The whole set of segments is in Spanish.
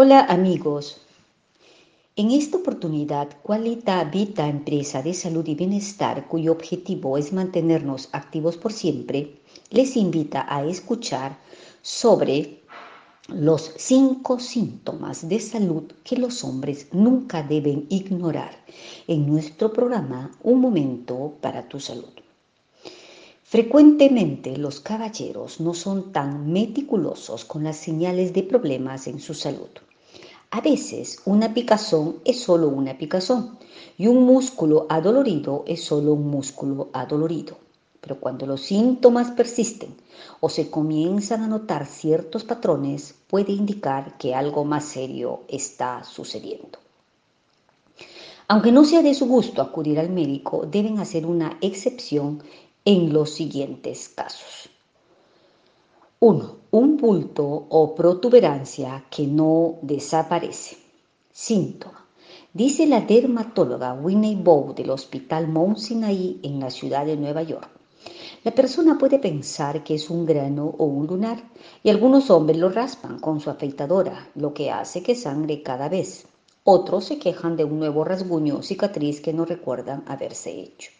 Hola amigos. En esta oportunidad, Qualita Vita Empresa de Salud y Bienestar, cuyo objetivo es mantenernos activos por siempre, les invita a escuchar sobre los cinco síntomas de salud que los hombres nunca deben ignorar en nuestro programa Un momento para tu salud. Frecuentemente los caballeros no son tan meticulosos con las señales de problemas en su salud. A veces una picazón es solo una picazón y un músculo adolorido es solo un músculo adolorido. Pero cuando los síntomas persisten o se comienzan a notar ciertos patrones, puede indicar que algo más serio está sucediendo. Aunque no sea de su gusto acudir al médico, deben hacer una excepción en los siguientes casos. 1. Un bulto o protuberancia que no desaparece. Síntoma. Dice la dermatóloga Winnie Bow del Hospital Mount Sinai en la ciudad de Nueva York. La persona puede pensar que es un grano o un lunar y algunos hombres lo raspan con su afeitadora, lo que hace que sangre cada vez. Otros se quejan de un nuevo rasguño o cicatriz que no recuerdan haberse hecho.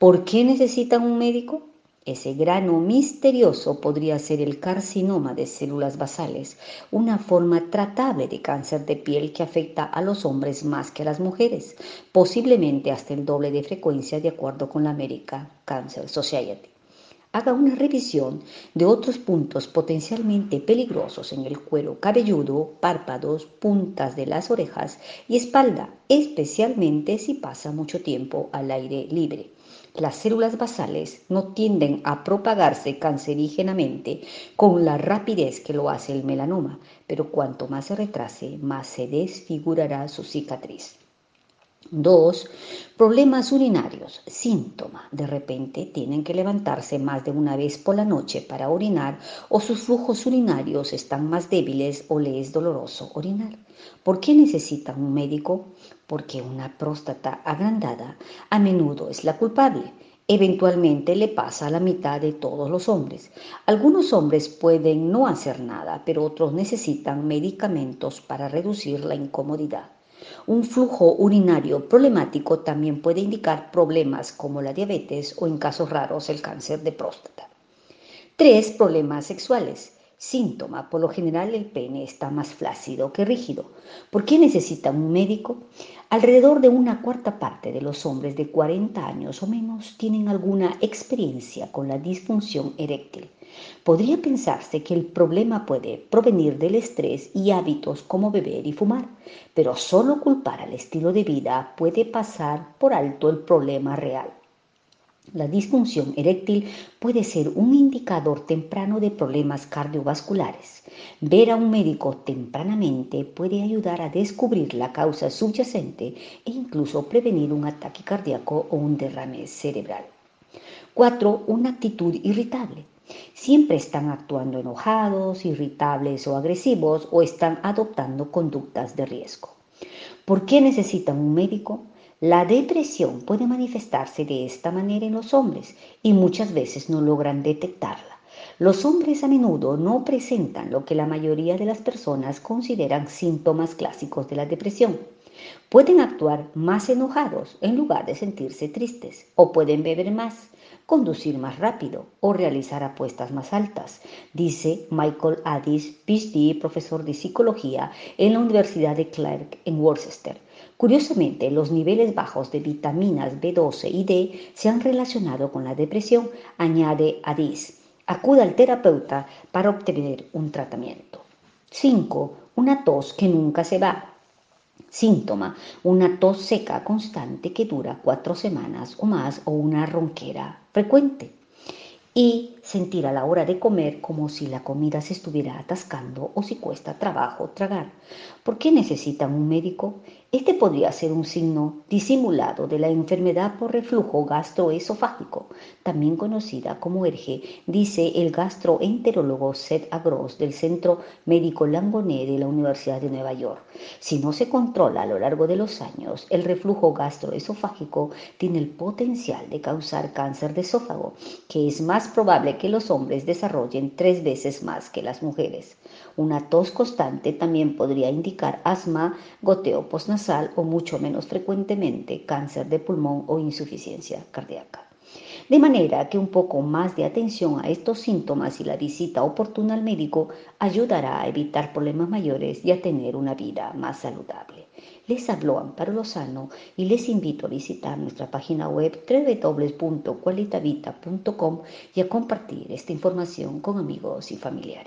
¿Por qué necesitan un médico? Ese grano misterioso podría ser el carcinoma de células basales, una forma tratable de cáncer de piel que afecta a los hombres más que a las mujeres, posiblemente hasta el doble de frecuencia de acuerdo con la American Cancer Society. Haga una revisión de otros puntos potencialmente peligrosos en el cuero cabelludo, párpados, puntas de las orejas y espalda, especialmente si pasa mucho tiempo al aire libre. Las células basales no tienden a propagarse cancerígenamente con la rapidez que lo hace el melanoma, pero cuanto más se retrase, más se desfigurará su cicatriz. 2. Problemas urinarios. Síntoma. De repente tienen que levantarse más de una vez por la noche para orinar o sus flujos urinarios están más débiles o le es doloroso orinar. ¿Por qué necesitan un médico? Porque una próstata agrandada a menudo es la culpable. Eventualmente le pasa a la mitad de todos los hombres. Algunos hombres pueden no hacer nada, pero otros necesitan medicamentos para reducir la incomodidad. Un flujo urinario problemático también puede indicar problemas como la diabetes o en casos raros el cáncer de próstata. 3. Problemas sexuales. Síntoma. Por lo general el pene está más flácido que rígido. ¿Por qué necesita un médico? Alrededor de una cuarta parte de los hombres de 40 años o menos tienen alguna experiencia con la disfunción eréctil. Podría pensarse que el problema puede provenir del estrés y hábitos como beber y fumar, pero solo culpar al estilo de vida puede pasar por alto el problema real. La disfunción eréctil puede ser un indicador temprano de problemas cardiovasculares. Ver a un médico tempranamente puede ayudar a descubrir la causa subyacente e incluso prevenir un ataque cardíaco o un derrame cerebral. 4. Una actitud irritable. Siempre están actuando enojados, irritables o agresivos o están adoptando conductas de riesgo. ¿Por qué necesitan un médico? La depresión puede manifestarse de esta manera en los hombres y muchas veces no logran detectarla. Los hombres a menudo no presentan lo que la mayoría de las personas consideran síntomas clásicos de la depresión. Pueden actuar más enojados en lugar de sentirse tristes o pueden beber más conducir más rápido o realizar apuestas más altas, dice Michael Addis, PhD, profesor de psicología en la Universidad de Clark en Worcester. Curiosamente, los niveles bajos de vitaminas B12 y D se han relacionado con la depresión, añade Addis. Acuda al terapeuta para obtener un tratamiento. 5. Una tos que nunca se va. Síntoma, una tos seca constante que dura cuatro semanas o más o una ronquera frecuente. Y sentir a la hora de comer como si la comida se estuviera atascando o si cuesta trabajo tragar. ¿Por qué necesitan un médico? Este podría ser un signo disimulado de la enfermedad por reflujo gastroesofágico, también conocida como ERGE, dice el gastroenterólogo Seth Agros del Centro Médico Langoné de la Universidad de Nueva York. Si no se controla a lo largo de los años, el reflujo gastroesofágico tiene el potencial de causar cáncer de esófago, que es más probable que los hombres desarrollen tres veces más que las mujeres. Una tos constante también podría indicar asma, goteo postnasal o mucho menos frecuentemente cáncer de pulmón o insuficiencia cardíaca. De manera que un poco más de atención a estos síntomas y la visita oportuna al médico ayudará a evitar problemas mayores y a tener una vida más saludable. Les habló Amparo Lozano y les invito a visitar nuestra página web www.cualitavita.com y a compartir esta información con amigos y familiares.